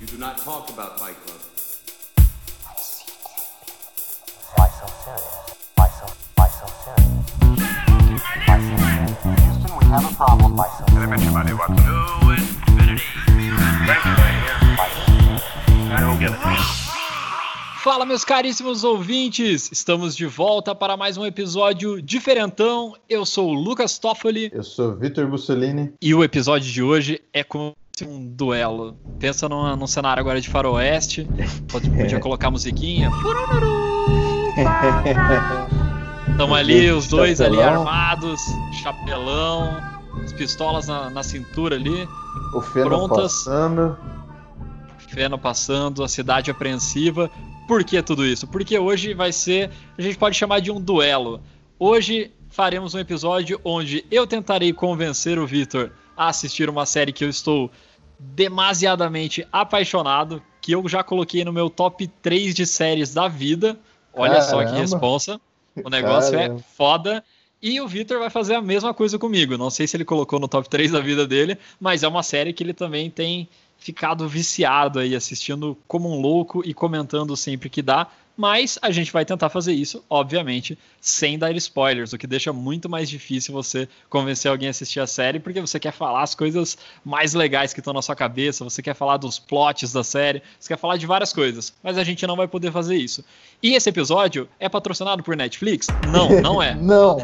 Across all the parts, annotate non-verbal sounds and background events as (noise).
You do not talk about Fight Club. Why so serious? Why so, why so serious? Why so serious? Houston, we have a problem. Why so serious? Fala, meus caríssimos ouvintes! Estamos de volta para mais um episódio diferentão. Eu sou o Lucas Toffoli Eu sou Vitor Mussolini. e o episódio de hoje é como se um duelo. Pensa num, num cenário agora de faroeste. Pode, podia colocar musiquinha. Estamos (laughs) ali, os dois ali armados, chapelão, as pistolas na, na cintura ali, O Feno Prontas. passando. feno passando, a cidade apreensiva. Por que tudo isso? Porque hoje vai ser, a gente pode chamar de um duelo. Hoje faremos um episódio onde eu tentarei convencer o Vitor a assistir uma série que eu estou demasiadamente apaixonado, que eu já coloquei no meu top 3 de séries da vida. Olha só que Caramba. responsa. O negócio Caramba. é foda. E o Vitor vai fazer a mesma coisa comigo. Não sei se ele colocou no top 3 da vida dele, mas é uma série que ele também tem ficado viciado aí, assistindo como um louco e comentando sempre que dá. Mas a gente vai tentar fazer isso, obviamente, sem dar spoilers, o que deixa muito mais difícil você convencer alguém a assistir a série, porque você quer falar as coisas mais legais que estão na sua cabeça, você quer falar dos plots da série, você quer falar de várias coisas, mas a gente não vai poder fazer isso. E esse episódio é patrocinado por Netflix? Não, não é. (laughs) Não,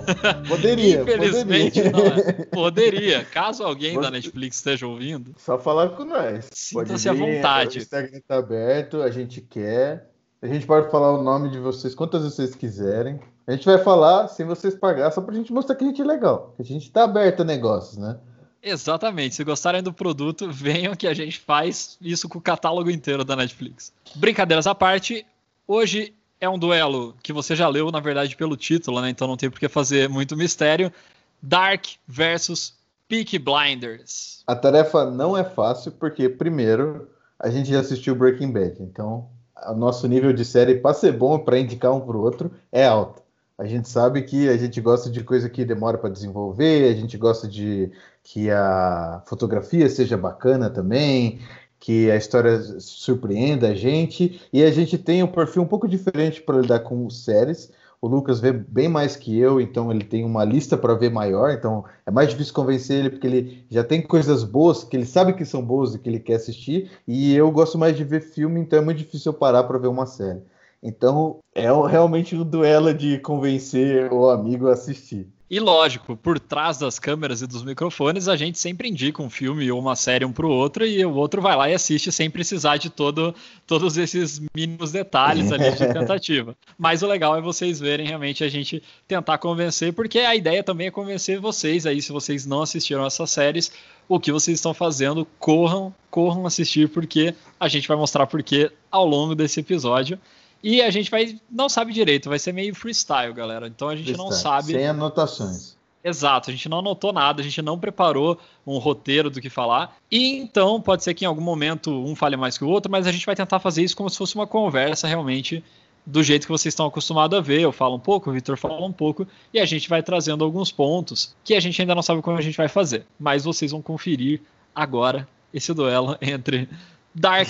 poderia. Infelizmente poderia. não é. (laughs) Poderia. Caso alguém da Netflix esteja ouvindo, Só falar com nós. Sinta-se à vontade. O Instagram tá aberto, a gente quer. A gente pode falar o nome de vocês quantas vocês quiserem. A gente vai falar sem vocês pagar, só pra gente mostrar que a gente é legal. Que a gente tá aberto a negócios, né? Exatamente. Se gostarem do produto, venham que a gente faz isso com o catálogo inteiro da Netflix. Brincadeiras à parte, hoje é um duelo que você já leu, na verdade, pelo título, né? Então não tem por que fazer muito mistério. Dark versus Peaky Blinders. A tarefa não é fácil, porque, primeiro, a gente já assistiu Breaking Bad. Então, o nosso nível de série, pra ser bom, pra indicar um pro outro, é alto. A gente sabe que a gente gosta de coisa que demora para desenvolver, a gente gosta de que a fotografia seja bacana também, que a história surpreenda a gente, e a gente tem um perfil um pouco diferente para lidar com séries. O Lucas vê bem mais que eu, então ele tem uma lista para ver maior, então é mais difícil convencer ele porque ele já tem coisas boas que ele sabe que são boas e que ele quer assistir, e eu gosto mais de ver filme, então é muito difícil eu parar para ver uma série. Então é realmente um duelo de convencer o amigo a assistir. E lógico, por trás das câmeras e dos microfones, a gente sempre indica um filme ou uma série um pro outro e o outro vai lá e assiste sem precisar de todo, todos esses mínimos detalhes ali de (laughs) tentativa. Mas o legal é vocês verem realmente a gente tentar convencer, porque a ideia também é convencer vocês aí, se vocês não assistiram essas séries, o que vocês estão fazendo, corram, corram assistir, porque a gente vai mostrar porquê ao longo desse episódio. E a gente vai, não sabe direito, vai ser meio freestyle, galera. Então a gente não Freestyle, sabe. Sem anotações. Exato, a gente não anotou nada, a gente não preparou um roteiro do que falar. E então, pode ser que em algum momento um fale mais que o outro, mas a gente vai tentar fazer isso como se fosse uma conversa realmente do jeito que vocês estão acostumados a ver. Eu falo um pouco, o Victor fala um pouco, e a gente vai trazendo alguns pontos que a gente ainda não sabe como a gente vai fazer. Mas vocês vão conferir agora esse duelo (laughs) entre Dark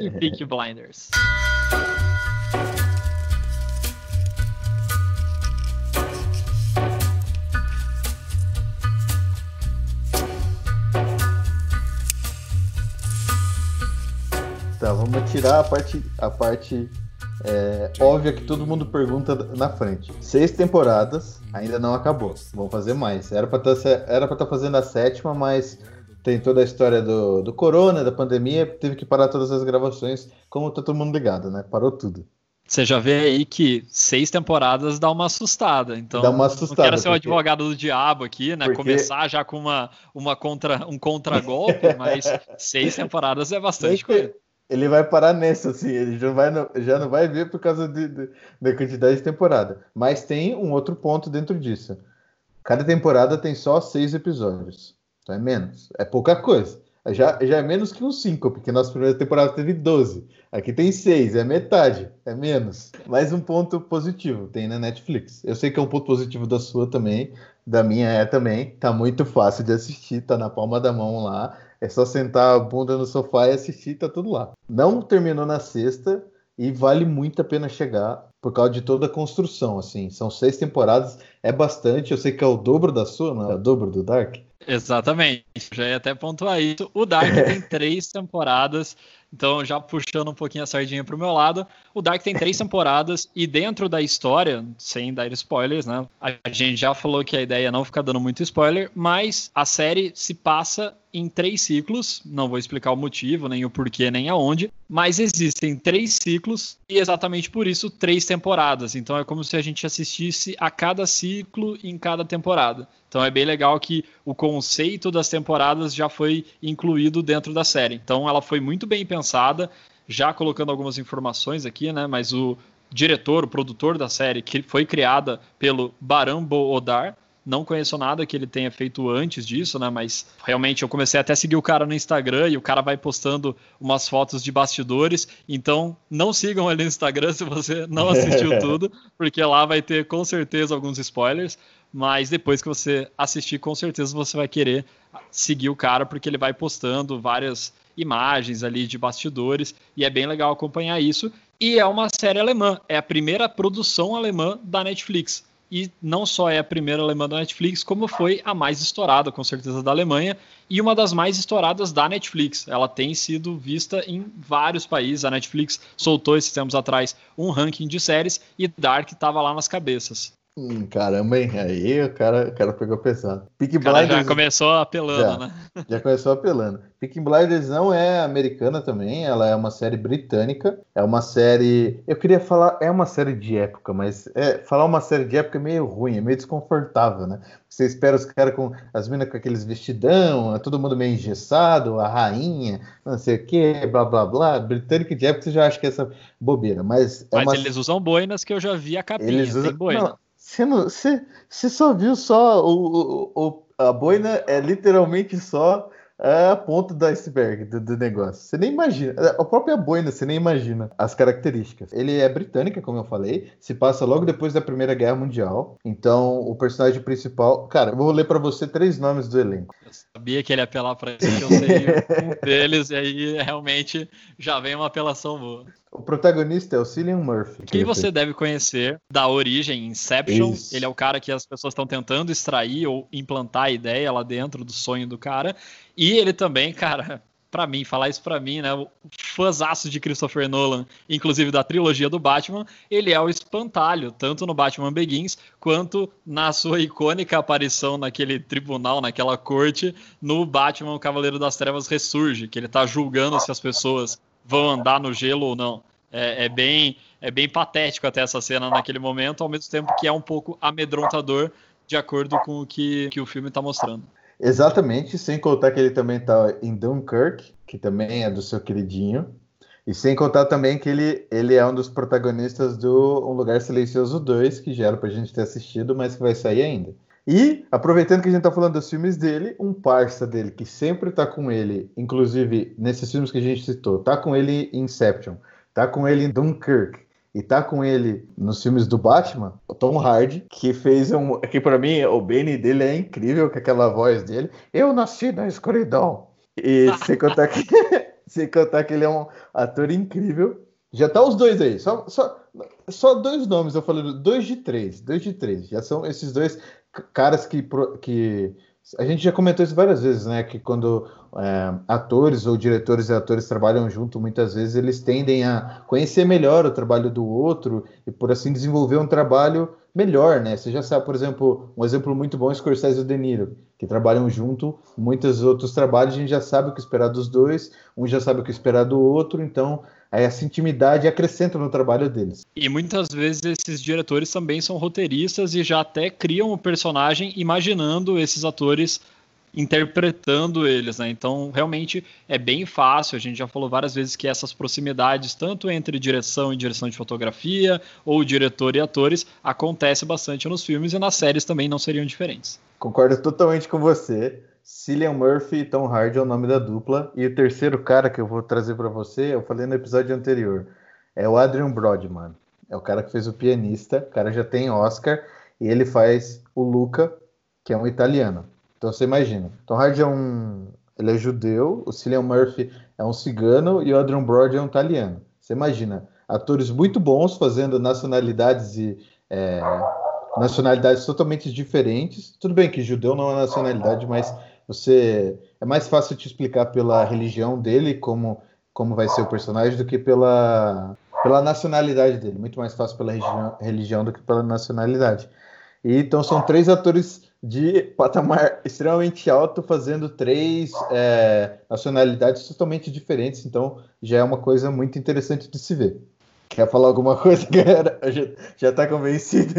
e Peaky Blinders. (laughs) Tá, vamos tirar a parte, a parte é, óbvia que todo mundo pergunta na frente. Seis temporadas, ainda não acabou. Vamos fazer mais. Era pra estar fazendo a sétima, mas tem toda a história do, do corona, da pandemia, teve que parar todas as gravações, como tá todo mundo ligado, né? Parou tudo. Você já vê aí que seis temporadas dá uma assustada. Então, Dá uma não assustada, quero ser o porque- advogado do diabo aqui, né? Porque- Começar já com uma, uma contra, um contragolpe, mas (laughs) seis temporadas é bastante coisa. Ele vai parar nessa, assim, ele já, vai já não vai ver por causa de- de- da quantidade de temporada. Mas tem um outro ponto dentro disso. Cada temporada tem só seis episódios. Então é menos. É pouca coisa. Já, já é menos que uns cinco, porque nossa primeira temporada teve 12. Aqui tem seis, é metade, é menos. Mais um ponto positivo, tem na Netflix. Eu sei que é um ponto positivo da sua também, Da minha é também. Tá muito fácil de assistir, tá na palma da mão lá. É só sentar a bunda no sofá e assistir, tá tudo lá. Não terminou na sexta e vale muito a pena chegar por causa de toda a construção, assim. São seis temporadas, é bastante. Eu sei que é o dobro da sua, não é o dobro do Dark? Exatamente. Já ia até pontuar isso. O Dark (laughs) tem três temporadas. Então, já puxando um pouquinho a sardinha pro meu lado, o Dark tem três (laughs) temporadas e dentro da história, sem dar spoilers, né? A gente já falou que a ideia é não ficar dando muito spoiler, mas a série se passa em três ciclos. Não vou explicar o motivo, nem o porquê, nem aonde, mas existem três ciclos e exatamente por isso três temporadas. Então é como se a gente assistisse a cada ciclo em cada temporada. Então é bem legal que o conceito das temporadas já foi incluído dentro da série. Então ela foi muito bem pensada, já colocando algumas informações aqui, né? Mas o diretor, o produtor da série, que foi criada pelo Barambo Odar, não conheço nada que ele tenha feito antes disso, né? Mas realmente eu comecei até a seguir o cara no Instagram e o cara vai postando umas fotos de bastidores. Então não sigam ele no Instagram se você não (laughs) assistiu tudo, porque lá vai ter com certeza alguns spoilers. Mas depois que você assistir, com certeza você vai querer seguir o cara, porque ele vai postando várias imagens ali de bastidores e é bem legal acompanhar isso. E é uma série alemã, é a primeira produção alemã da Netflix e não só é a primeira alemã da Netflix, como foi a mais estourada, com certeza, da Alemanha, e uma das mais estouradas da Netflix. Ela tem sido vista em vários países. A Netflix soltou esses tempos atrás um ranking de séries e Dark estava lá nas cabeças. Hum, caramba, hein? Aí o cara, o cara pegou pesado. Peak Blinders já começou apelando, já, né? Já começou apelando. Peak Blinders não é americana também, ela é uma série britânica. É uma série. Eu queria falar, é uma série de época, mas é, falar uma série de época é meio ruim, é meio desconfortável, né? Você espera os caras com as minas com aqueles vestidão, todo mundo meio engessado, a rainha, não sei o que, blá blá blá. Britânica de época você já acha que é essa bobeira, mas. É mas uma... eles usam boinas que eu já vi a capinha, eles usam... boina. Não, você, não, você, você só viu só o, o, o, a boina é literalmente só a ponta do iceberg do, do, negócio. Você nem imagina. A própria boina, você nem imagina as características. Ele é britânica, como eu falei, se passa logo depois da Primeira Guerra Mundial. Então, o personagem principal. Cara, eu vou ler para você três nomes do elenco. Eu sabia que ele ia apelar para isso, que eu sei um (laughs) deles, e aí realmente já vem uma apelação boa. O protagonista é o Cillian Murphy. Quem você deve conhecer da origem Inception. Isso. Ele é o cara que as pessoas estão tentando extrair ou implantar a ideia lá dentro do sonho do cara. E ele também, cara, (laughs) para mim, falar isso para mim, né? O fãzaço de Christopher Nolan, inclusive da trilogia do Batman, ele é o espantalho, tanto no Batman Begins, quanto na sua icônica aparição naquele tribunal, naquela corte, no Batman o Cavaleiro das Trevas Ressurge, que ele tá julgando se as pessoas vão andar no gelo ou não. É, é, bem, é bem patético até essa cena naquele momento, ao mesmo tempo que é um pouco amedrontador, de acordo com o que, que o filme está mostrando. Exatamente, sem contar que ele também está em Dunkirk, que também é do seu queridinho. E sem contar também que ele, ele é um dos protagonistas do Um Lugar Silencioso 2, que já era pra gente ter assistido, mas que vai sair ainda. E, aproveitando que a gente tá falando dos filmes dele, um parça dele que sempre tá com ele, inclusive nesses filmes que a gente citou, tá com ele em Inception, tá com ele em Dunkirk, e tá com ele nos filmes do Batman, o Tom Hardy, que fez um. Que para mim, o Benny dele é incrível, com aquela voz dele. Eu nasci na escuridão. E (laughs) sem contar que, (laughs) sem contar que ele é um ator incrível. Já tá os dois aí, só, só, só dois nomes, eu falei, dois de três, dois de três. Já são esses dois caras que, que a gente já comentou isso várias vezes, né? Que quando é, atores ou diretores e atores trabalham junto, muitas vezes eles tendem a conhecer melhor o trabalho do outro e, por assim, desenvolver um trabalho melhor, né? Você já sabe, por exemplo, um exemplo muito bom é Scorsese e o De Niro, que trabalham junto, muitos outros trabalhos, a gente já sabe o que esperar dos dois, um já sabe o que esperar do outro, então essa intimidade acrescenta no trabalho deles. E muitas vezes esses diretores também são roteiristas e já até criam o personagem imaginando esses atores interpretando eles, né? Então, realmente é bem fácil. A gente já falou várias vezes que essas proximidades, tanto entre direção e direção de fotografia, ou diretor e atores, acontece bastante nos filmes e nas séries também não seriam diferentes. Concordo totalmente com você. Cillian Murphy e Tom Hardy é o nome da dupla. E o terceiro cara que eu vou trazer para você, eu falei no episódio anterior, é o Adrian Brodman. É o cara que fez o pianista. O cara já tem Oscar e ele faz o Luca, que é um italiano. Então você imagina. Tom Hardy é um. Ele é judeu, o Cillian Murphy é um cigano e o Adrian Brody é um italiano. Você imagina, atores muito bons fazendo nacionalidades e é, nacionalidades totalmente diferentes. Tudo bem que judeu não é nacionalidade, mas você é mais fácil te explicar pela religião dele como como vai ser o personagem do que pela pela nacionalidade dele. Muito mais fácil pela religião, religião do que pela nacionalidade. E, então são três atores de patamar extremamente alto fazendo três é, nacionalidades totalmente diferentes. Então já é uma coisa muito interessante de se ver. Quer falar alguma coisa, (laughs) galera? Já, já tá convencido?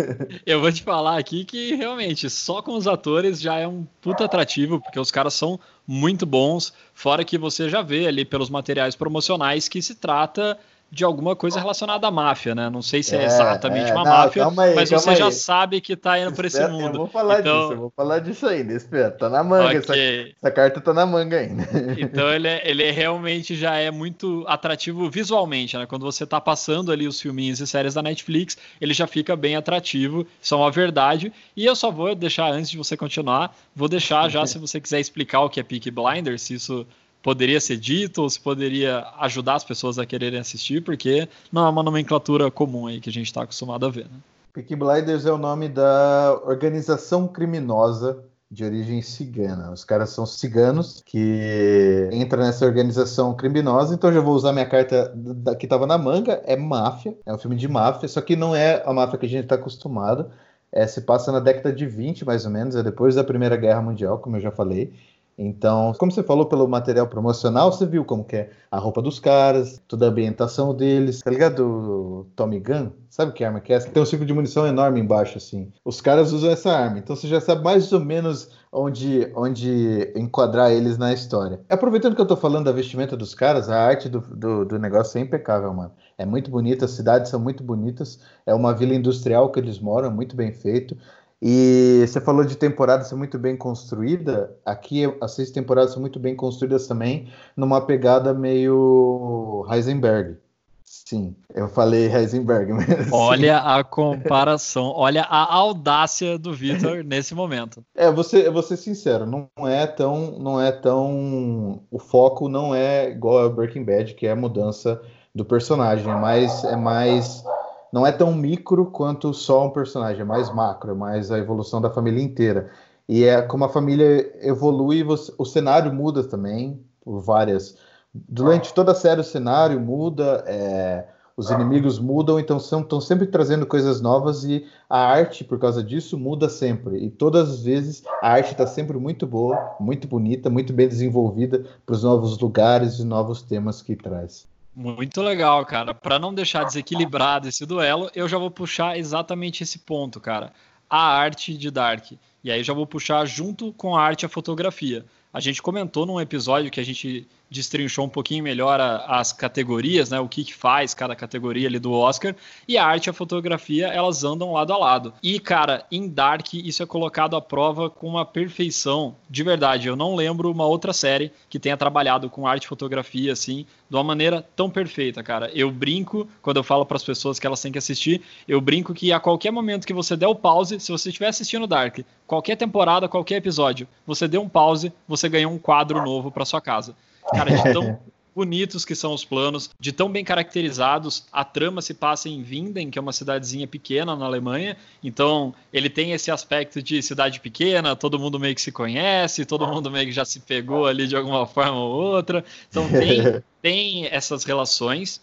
Eu vou te falar aqui que realmente só com os atores já é um puta atrativo, porque os caras são muito bons. Fora que você já vê ali pelos materiais promocionais que se trata de alguma coisa relacionada à máfia, né? Não sei se é, é exatamente é, uma não, máfia, aí, mas você aí. já sabe que tá indo por esse mundo. Eu vou falar então... disso, eu vou falar disso ainda, espera, tá na manga, okay. essa, essa, carta tá na manga ainda. (laughs) Então ele, é, ele é realmente já é muito atrativo visualmente, né? Quando você tá passando ali os filminhos e séries da Netflix, ele já fica bem atrativo, isso é uma verdade. E eu só vou deixar, antes de você continuar, vou deixar já, (laughs) se você quiser explicar o que é Peak Blinders, se isso poderia ser dito ou se poderia ajudar as pessoas a quererem assistir, porque não é uma nomenclatura comum aí que a gente está acostumado a ver. Né? Peaky Blinders é o nome da organização criminosa de origem cigana. Os caras são ciganos que entram nessa organização criminosa. Então já vou usar minha carta da, que estava na manga. É máfia, é um filme de máfia, só que não é a máfia que a gente está acostumado. É, se passa na década de 20, mais ou menos, é depois da Primeira Guerra Mundial, como eu já falei. Então, como você falou pelo material promocional, você viu como que é a roupa dos caras, toda a ambientação deles, tá ligado? O Tommy Gun, sabe que arma que é essa? Tem um ciclo de munição enorme embaixo, assim. Os caras usam essa arma, então você já sabe mais ou menos onde, onde enquadrar eles na história. Aproveitando que eu tô falando da vestimenta dos caras, a arte do, do, do negócio é impecável, mano. É muito bonita, as cidades são muito bonitas, é uma vila industrial que eles moram, muito bem feito. E você falou de temporada ser muito bem construída. Aqui as seis temporadas são muito bem construídas também, numa pegada meio Heisenberg. Sim, eu falei Heisenberg (laughs) mesmo. Olha a comparação, olha a audácia do Victor (laughs) nesse momento. É, você, eu vou ser sincero, não é tão, não é tão, o foco não é igual a Breaking Bad, que é a mudança do personagem, mas é mais não é tão micro quanto só um personagem, é mais macro, é mais a evolução da família inteira. E é como a família evolui, você, o cenário muda também, por várias. Durante toda a série o cenário muda, é, os inimigos mudam, então estão sempre trazendo coisas novas e a arte, por causa disso, muda sempre. E todas as vezes a arte está sempre muito boa, muito bonita, muito bem desenvolvida para os novos lugares e novos temas que traz. Muito legal, cara. Para não deixar desequilibrado esse duelo, eu já vou puxar exatamente esse ponto, cara. A arte de Dark. E aí já vou puxar junto com a arte a fotografia. A gente comentou num episódio que a gente destrinchou um pouquinho melhor a, as categorias, né? O que, que faz cada categoria ali do Oscar. E a arte e a fotografia, elas andam lado a lado. E, cara, em Dark, isso é colocado à prova com uma perfeição. De verdade, eu não lembro uma outra série que tenha trabalhado com arte e fotografia, assim, de uma maneira tão perfeita, cara. Eu brinco, quando eu falo para as pessoas que elas têm que assistir, eu brinco que a qualquer momento que você der o pause, se você estiver assistindo Dark, qualquer temporada, qualquer episódio, você deu um pause, você ganhou um quadro novo para sua casa. Cara, de tão (laughs) bonitos que são os planos, de tão bem caracterizados. A trama se passa em Winden, que é uma cidadezinha pequena na Alemanha. Então, ele tem esse aspecto de cidade pequena, todo mundo meio que se conhece, todo mundo meio que já se pegou ali de alguma forma ou outra. Então, tem, (laughs) tem essas relações.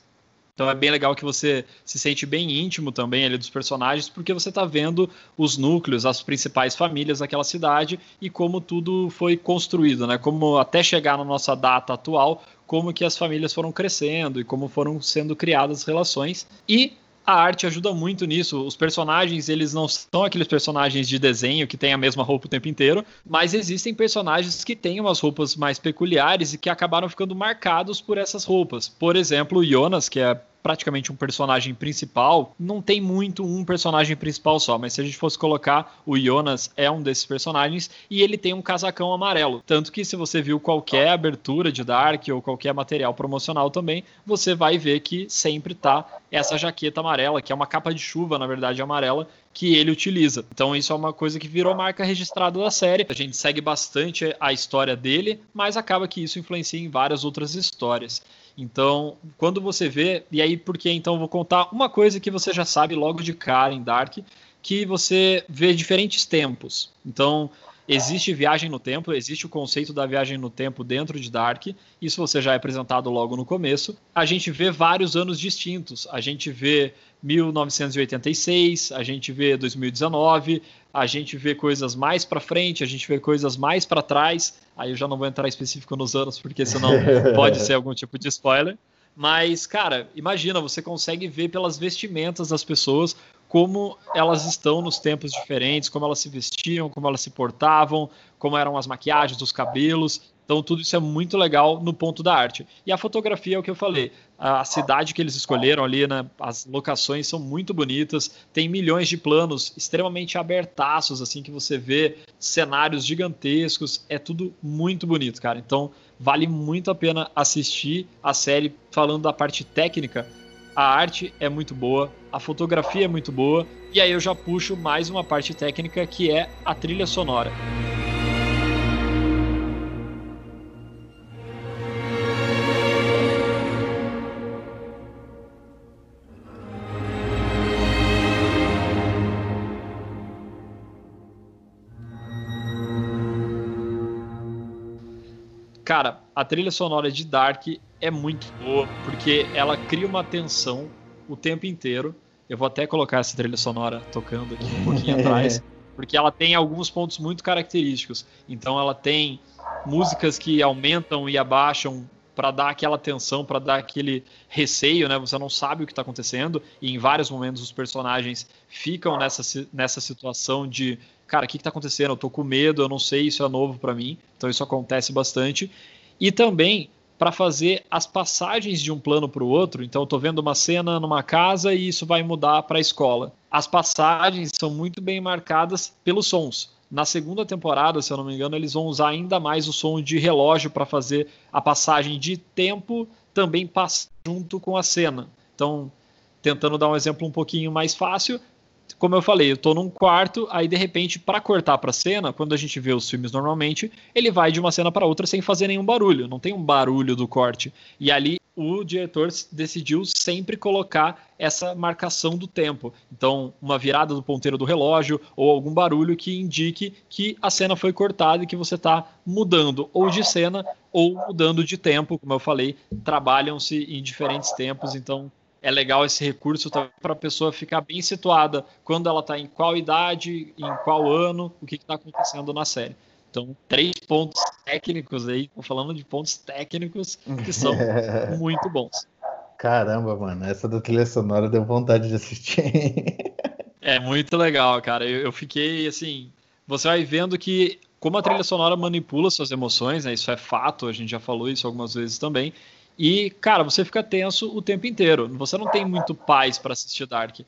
Então é bem legal que você se sente bem íntimo também ali dos personagens, porque você está vendo os núcleos, as principais famílias daquela cidade e como tudo foi construído, né? Como até chegar na nossa data atual, como que as famílias foram crescendo e como foram sendo criadas relações. E a arte ajuda muito nisso. Os personagens, eles não são aqueles personagens de desenho que têm a mesma roupa o tempo inteiro, mas existem personagens que têm umas roupas mais peculiares e que acabaram ficando marcados por essas roupas. Por exemplo, o Jonas, que é praticamente um personagem principal. Não tem muito um personagem principal só, mas se a gente fosse colocar, o Jonas é um desses personagens e ele tem um casacão amarelo. Tanto que se você viu qualquer abertura de Dark ou qualquer material promocional também, você vai ver que sempre tá essa jaqueta amarela, que é uma capa de chuva, na verdade, amarela, que ele utiliza. Então isso é uma coisa que virou marca registrada da série. A gente segue bastante a história dele, mas acaba que isso influencia em várias outras histórias. Então, quando você vê, e aí porque então eu vou contar uma coisa que você já sabe logo de cara em Dark, que você vê diferentes tempos. Então, existe viagem no tempo, existe o conceito da viagem no tempo dentro de Dark, isso você já é apresentado logo no começo. A gente vê vários anos distintos, a gente vê 1986, a gente vê 2019, a gente vê coisas mais para frente, a gente vê coisas mais para trás. Aí eu já não vou entrar específico nos anos, porque senão (laughs) pode ser algum tipo de spoiler. Mas, cara, imagina, você consegue ver pelas vestimentas das pessoas como elas estão nos tempos diferentes, como elas se vestiam, como elas se portavam, como eram as maquiagens, os cabelos. Então, tudo isso é muito legal no ponto da arte. E a fotografia é o que eu falei. A cidade que eles escolheram ali, né, as locações são muito bonitas, tem milhões de planos extremamente abertaços, assim, que você vê cenários gigantescos. É tudo muito bonito, cara. Então, vale muito a pena assistir a série falando da parte técnica a arte é muito boa, a fotografia é muito boa, e aí eu já puxo mais uma parte técnica que é a trilha sonora. A trilha sonora de Dark é muito boa, porque ela cria uma tensão o tempo inteiro. Eu vou até colocar essa trilha sonora tocando aqui um pouquinho (laughs) atrás, porque ela tem alguns pontos muito característicos. Então ela tem músicas que aumentam e abaixam para dar aquela tensão, para dar aquele receio, né? Você não sabe o que está acontecendo e em vários momentos os personagens ficam nessa, nessa situação de, cara, o que está acontecendo? Eu tô com medo, eu não sei, isso é novo para mim. Então isso acontece bastante. E também para fazer as passagens de um plano para o outro. Então, estou vendo uma cena numa casa e isso vai mudar para a escola. As passagens são muito bem marcadas pelos sons. Na segunda temporada, se eu não me engano, eles vão usar ainda mais o som de relógio para fazer a passagem de tempo também junto com a cena. Então, tentando dar um exemplo um pouquinho mais fácil, como eu falei, eu tô num quarto, aí de repente, para cortar pra cena, quando a gente vê os filmes normalmente, ele vai de uma cena para outra sem fazer nenhum barulho, não tem um barulho do corte. E ali o diretor decidiu sempre colocar essa marcação do tempo. Então, uma virada do ponteiro do relógio ou algum barulho que indique que a cena foi cortada e que você está mudando ou de cena ou mudando de tempo, como eu falei, trabalham-se em diferentes tempos, então é legal esse recurso para a pessoa ficar bem situada quando ela está em qual idade, em qual ano, o que está acontecendo na série. Então, três pontos técnicos aí, falando de pontos técnicos que são (laughs) muito bons. Caramba, mano, essa da trilha sonora deu vontade de assistir. é muito legal, cara. Eu, eu, fiquei assim. Você vai vendo que como a trilha sonora manipula suas emoções, né? Isso é fato, a gente já falou isso algumas vezes também. E, cara, você fica tenso o tempo inteiro. Você não tem muito paz para assistir Dark.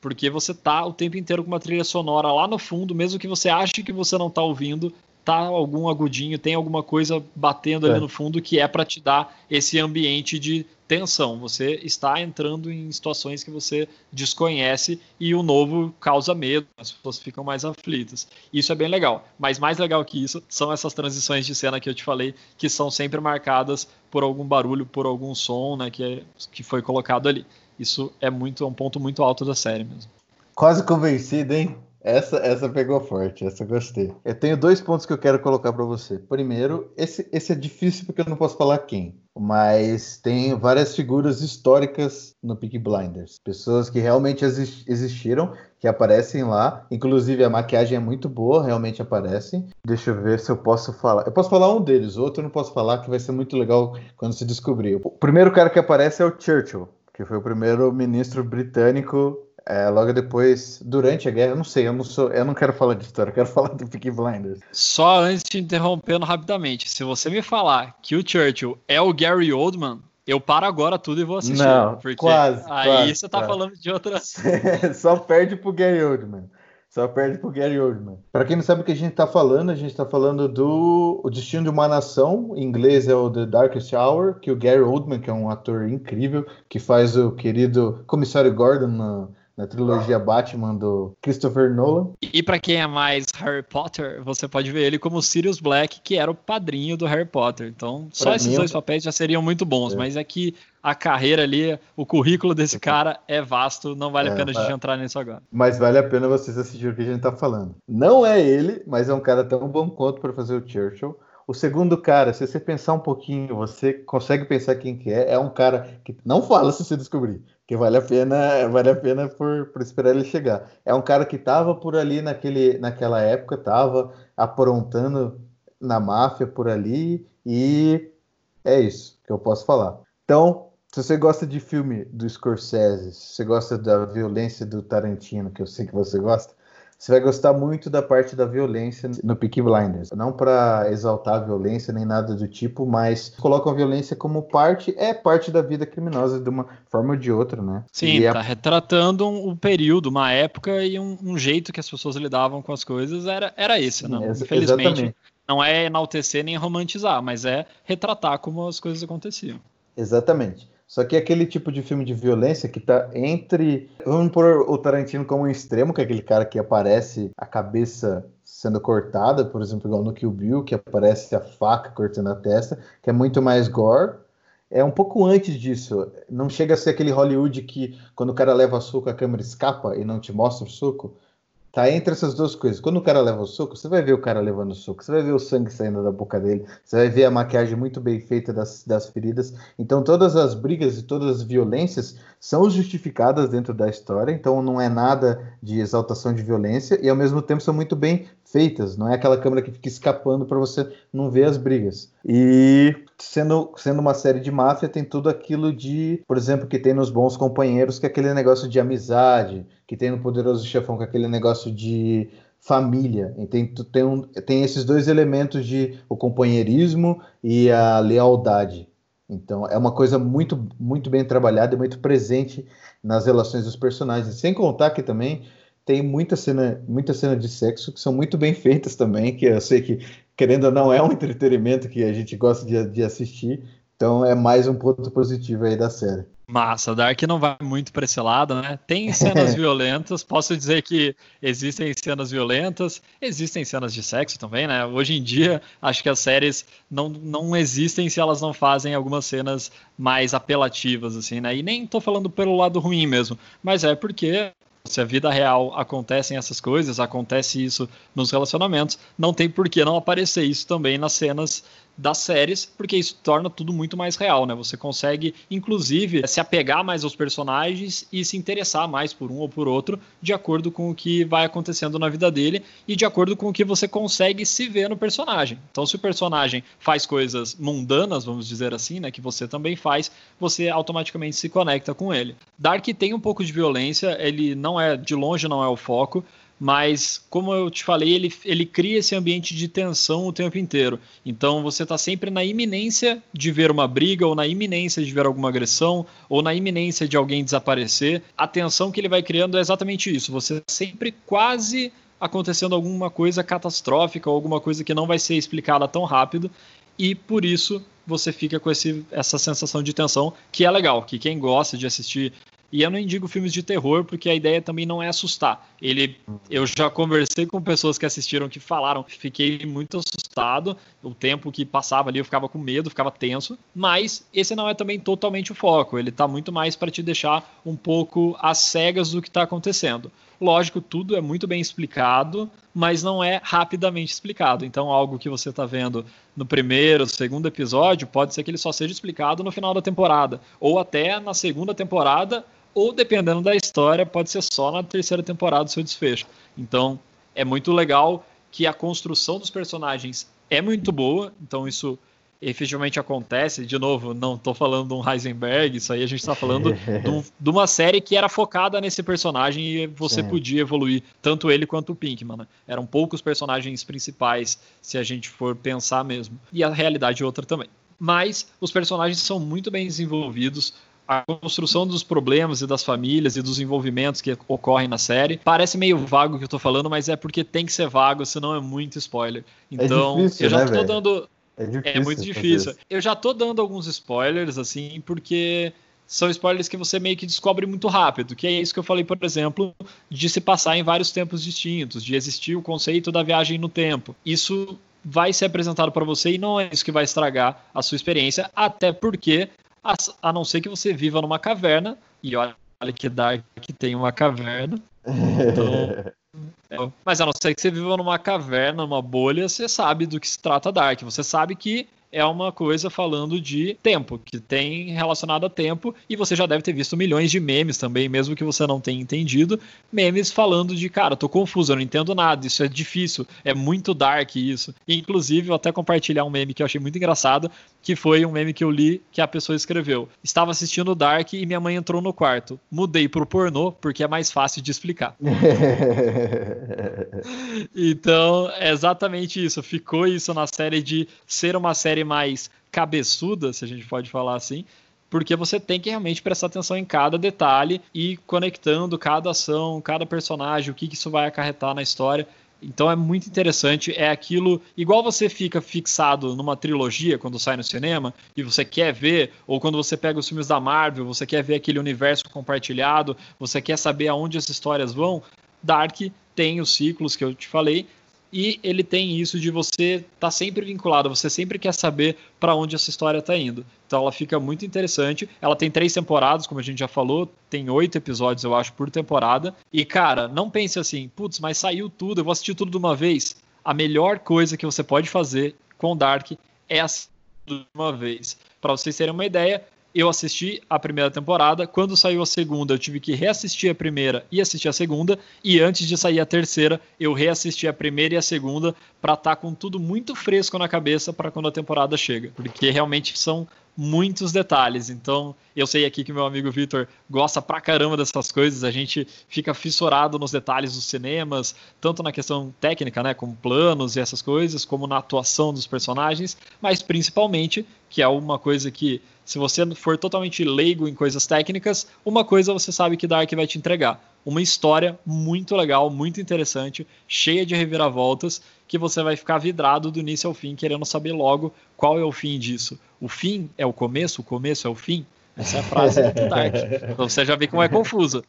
Porque você tá o tempo inteiro com uma trilha sonora lá no fundo, mesmo que você ache que você não tá ouvindo, tá algum agudinho, tem alguma coisa batendo é. ali no fundo que é para te dar esse ambiente de tensão. Você está entrando em situações que você desconhece e o novo causa medo, as pessoas ficam mais aflitas. Isso é bem legal. Mas mais legal que isso são essas transições de cena que eu te falei, que são sempre marcadas por algum barulho, por algum som, né, que, é, que foi colocado ali. Isso é muito é um ponto muito alto da série mesmo. Quase convencido, hein? Essa, essa pegou forte, essa gostei. Eu tenho dois pontos que eu quero colocar para você. Primeiro, esse, esse é difícil porque eu não posso falar quem, mas tem várias figuras históricas no Peak Blinders. Pessoas que realmente existiram, que aparecem lá. Inclusive, a maquiagem é muito boa, realmente aparecem. Deixa eu ver se eu posso falar. Eu posso falar um deles, outro eu não posso falar, que vai ser muito legal quando se descobrir. O primeiro cara que aparece é o Churchill, que foi o primeiro ministro britânico é, logo depois, durante a guerra, eu não sei, eu não sou, eu não quero falar de história, eu quero (laughs) falar do Peaky Blinders. Só antes de interrompendo rapidamente, se você me falar que o Churchill é o Gary Oldman, eu paro agora tudo e vou assistir. Não, porque quase. Aí quase, você tá quase. falando de outra. (laughs) Só perde pro Gary Oldman. Só perde pro Gary Oldman. Para quem não sabe o que a gente tá falando, a gente tá falando do O Destino de uma Nação, em inglês é o The Darkest Hour, que o Gary Oldman, que é um ator incrível, que faz o querido Comissário Gordon na na trilogia Batman do Christopher Nolan. E para quem é mais Harry Potter, você pode ver ele como Sirius Black, que era o padrinho do Harry Potter. Então, só Pra esses mim, dois papéis já seriam muito bons, É. mas é que a carreira ali, o currículo desse cara é vasto, não vale a É, pena a gente entrar nisso agora. Mas vale a pena vocês assistirem o que a gente tá falando. Não é ele, mas é um cara tão bom quanto para fazer o Churchill. O segundo cara, se você pensar um pouquinho, você consegue pensar quem que é. É um cara que não fala se você descobrir, que vale a pena, vale a pena por, por esperar ele chegar. É um cara que tava por ali naquele, naquela época, tava aprontando na máfia por ali e é isso que eu posso falar. Então, se você gosta de filme do Scorsese, se você gosta da violência do Tarantino, que eu sei que você gosta, você vai gostar muito da parte da violência no Peaky Blinders. Não para exaltar a violência nem nada do tipo, mas colocam a violência como parte, é parte da vida criminosa de uma forma ou de outra, né? Sim, E é- tá retratando um, um período, uma época e um, um jeito que as pessoas lidavam com as coisas era, era esse, né? Ex- Infelizmente, exatamente. não é enaltecer nem romantizar, mas é retratar como as coisas aconteciam. Exatamente. Só que é aquele tipo de filme de violência que tá entre. Vamos pôr o Tarantino como um extremo, que é aquele cara que aparece a cabeça sendo cortada, por exemplo, igual no Kill Bill, que aparece a faca cortando a testa, que é muito mais gore. É um pouco antes disso. Não chega a ser aquele Hollywood que, quando o cara leva soco, a câmera escapa e não te mostra o soco. Tá entre essas duas coisas. Quando o cara leva o soco, você vai ver o cara levando o soco, você vai ver o sangue saindo da boca dele, você vai ver a maquiagem muito bem feita das, das feridas. Então, todas as brigas e todas as violências são justificadas dentro da história. Então, não é nada de exaltação de violência e, ao mesmo tempo, são muito bem feitas. Não é aquela câmera que fica escapando para você não ver as brigas. E sendo, sendo uma série de máfia, tem tudo aquilo de, por exemplo, que tem nos Bons Companheiros, que é aquele negócio de amizade, que tem no Poderoso Chefão, que é aquele negócio de família. E tem, tem, um, tem esses dois elementos de o companheirismo e a lealdade. Então é uma coisa muito, muito bem trabalhada e muito presente nas relações dos personagens. Sem contar que também tem muita cena, muita cena de sexo que são muito bem feitas também, que eu sei que, querendo ou não, é um entretenimento que a gente gosta de, de assistir. Então é mais um ponto positivo aí da série. Massa, Dark não vai muito para esse lado, né? Tem cenas (laughs) violentas, posso dizer que existem cenas violentas, existem cenas de sexo também, né? Hoje em dia, acho que as séries não, não existem se elas não fazem algumas cenas mais apelativas, assim, né? E nem tô falando pelo lado ruim mesmo, mas é porque se a vida real acontecem essas coisas, acontece isso nos relacionamentos, não tem por que não aparecer isso também nas cenas das séries, porque isso torna tudo muito mais real, né? Você consegue, inclusive, se apegar mais aos personagens e se interessar mais por um ou por outro, de acordo com o que vai acontecendo na vida dele e de acordo com o que você consegue se ver no personagem. Então, se o personagem faz coisas mundanas, vamos dizer assim, né, que você também faz, você automaticamente se conecta com ele. Dark tem um pouco de violência, ele não é, de longe não é o foco, mas como eu te falei, ele, ele cria esse ambiente de tensão o tempo inteiro. Então você está sempre na iminência de ver uma briga, ou na iminência de ver alguma agressão, ou na iminência de alguém desaparecer. A tensão que ele vai criando é exatamente isso. Você sempre quase acontecendo alguma coisa catastrófica, ou alguma coisa que não vai ser explicada tão rápido, e por isso você fica com esse, essa sensação de tensão, que é legal, que quem gosta de assistir e eu não indico filmes de terror, porque a ideia também não é assustar. Ele, eu já conversei com pessoas que assistiram que falaram, fiquei muito assustado. O tempo que passava ali eu ficava com medo, ficava tenso. Mas esse não é também totalmente o foco. Ele tá muito mais para te deixar um pouco às cegas do que está acontecendo. Lógico, tudo é muito bem explicado, mas não é rapidamente explicado. Então, algo que você está vendo no primeiro, segundo episódio, pode ser que ele só seja explicado no final da temporada, ou até na segunda temporada, ou dependendo da história, pode ser só na terceira temporada o seu desfecho. Então, é muito legal que a construção dos personagens é muito boa, então isso efetivamente acontece. De novo, não estou falando de um Heisenberg, isso aí a gente está falando de, um, (laughs) de, uma série que era focada nesse personagem e você Sim. podia evoluir tanto ele quanto o Pinkman. Né? Eram poucos personagens principais, se a gente for pensar mesmo. E a realidade é outra também. Mas os personagens são muito bem desenvolvidos, a construção dos problemas e das famílias e dos envolvimentos que ocorrem na série. Parece meio vago o que eu tô falando, mas é porque tem que ser vago, senão é muito spoiler. Então, é difícil, eu já né, tô véio? dando. É, difícil, é muito difícil. Eu já tô dando alguns spoilers, assim, porque são spoilers que você meio que descobre muito rápido, que é isso que eu falei, por exemplo, de se passar em vários tempos distintos, de existir o conceito da viagem no tempo. Isso vai ser apresentado para você e não é isso que vai estragar a sua experiência, até porque, a, a não ser que você viva numa caverna, e olha que Dark que tem uma caverna. Então, é, (laughs) mas a não ser que você viva numa caverna, numa bolha, você sabe do que se trata Dark. Você sabe que é uma coisa falando de tempo, que tem relacionado a tempo, e você já deve ter visto milhões de memes também, mesmo que você não tenha entendido, memes falando de, cara, tô confuso, eu não entendo nada, isso é difícil, é muito dark isso. E, inclusive, vou até compartilhar um meme que eu achei muito engraçado, que foi um meme que eu li que a pessoa escreveu. Estava assistindo Dark e minha mãe entrou no quarto. Mudei pro pornô porque é mais fácil de explicar. (laughs) então, é exatamente isso. Ficou isso na série de ser uma série mais cabeçuda, se a gente pode falar assim, porque você tem que realmente prestar atenção em cada detalhe e conectando cada ação, cada personagem, o que, isso vai acarretar na história. Então é muito interessante. É aquilo. Igual você fica fixado numa trilogia quando sai no cinema e você quer ver, ou quando você pega os filmes da Marvel, você quer ver aquele universo compartilhado, você quer saber aonde as histórias vão. Dark tem os ciclos que eu te falei, e ele tem isso de você estar tá sempre vinculado, você sempre quer saber para onde essa história está indo. Então ela fica muito interessante. Ela tem três temporadas, como a gente já falou, tem oito episódios, eu acho, por temporada. E cara, não pense assim, putz, mas saiu tudo, eu vou assistir tudo de uma vez. A melhor coisa que você pode fazer com Dark é assistir tudo de uma vez. Para vocês terem uma ideia, eu assisti a primeira temporada. Quando saiu a segunda, eu tive que reassistir a primeira e assistir a segunda. E antes de sair a terceira, eu reassisti a primeira e a segunda para estar tá com tudo muito fresco na cabeça para quando a temporada chega. Porque realmente são muitos detalhes. Então, eu sei aqui que meu amigo Vitor gosta pra caramba dessas coisas. A gente fica fissurado nos detalhes dos cinemas, tanto na questão técnica, né, como planos e essas coisas, como na atuação dos personagens, mas principalmente, que é uma coisa que se você for totalmente leigo em coisas técnicas, uma coisa você sabe que Dark vai te entregar. Uma história muito legal, muito interessante, cheia de reviravoltas, que você vai ficar vidrado do início ao fim, querendo saber logo qual é o fim disso. O fim é o começo, o começo é o fim? Essa é a frase do Dark. (laughs) Então você já vê como é confuso.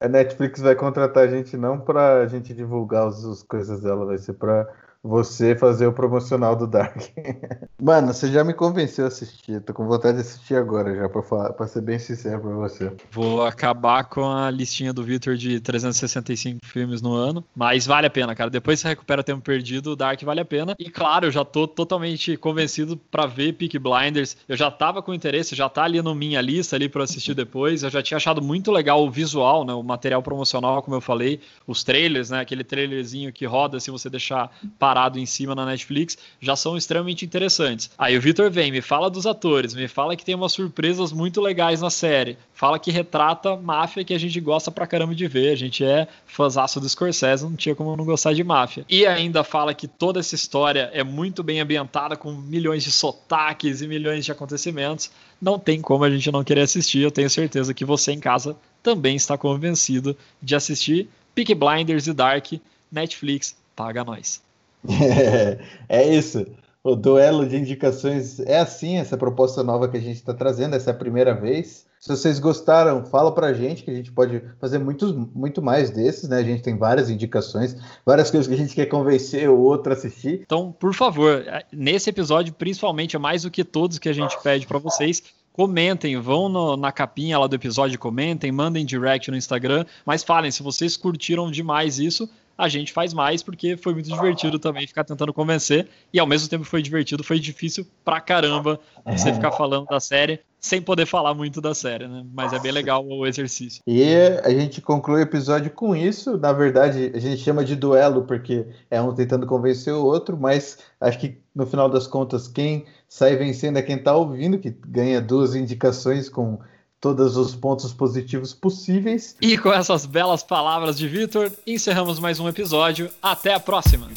A Netflix vai contratar a gente não para a gente divulgar as coisas dela, vai ser para você fazer o promocional do Dark. (laughs) Mano, você já me convenceu a assistir. Tô com vontade de assistir agora já, pra, falar, pra ser bem sincero pra você. Vou acabar com a listinha do Victor de 365 filmes no ano. Mas vale a pena, cara. Depois você recupera tempo perdido, o Dark vale a pena. E claro, eu já tô totalmente convencido pra ver Peak Blinders. Eu já tava com interesse, já tá ali no minha lista ali pra assistir depois. Eu já tinha achado muito legal o visual, né? O material promocional, como eu falei. Os trailers, né? Aquele trailerzinho que roda se você deixar parado em cima na Netflix, já são extremamente interessantes. Aí o Vitor vem, me fala dos atores, me fala que tem umas surpresas muito legais na série, fala que retrata máfia que a gente gosta pra caramba de ver, a gente é fãzaço do Scorsese, não tinha como não gostar de máfia. E ainda fala que toda essa história é muito bem ambientada, com milhões de sotaques e milhões de acontecimentos. Não tem como a gente não querer assistir, eu tenho certeza que você em casa também está convencido de assistir Peak Blinders e Dark, Netflix, paga nós. (laughs) É, é isso. O duelo de indicações é assim, essa proposta nova que a gente está trazendo, essa é a primeira vez. Se vocês gostaram, fala pra gente que a gente pode fazer muitos, muito mais desses, né? A gente tem várias indicações, várias coisas que a gente quer convencer o outro a assistir. Então, por favor, nesse episódio, principalmente, é mais do que todos que a gente pede para vocês. Comentem, vão no, na capinha lá do episódio, comentem, mandem direct no Instagram, mas falem se vocês curtiram demais isso, a gente faz mais porque foi muito divertido também ficar tentando convencer e ao mesmo tempo foi divertido, foi difícil pra caramba você ficar falando da série sem poder falar muito da série, né? Mas é bem legal o exercício. E a gente conclui o episódio com isso. Na verdade, a gente chama de duelo porque é um tentando convencer o outro, mas acho que no final das contas quem sai vencendo é quem tá ouvindo, que ganha duas indicações com todos os pontos positivos possíveis. E com essas belas palavras de Vitor, encerramos mais um episódio. Até a próxima.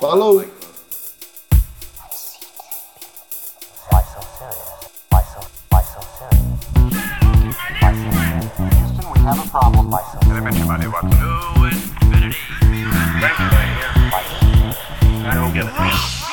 Falou! I don't get it.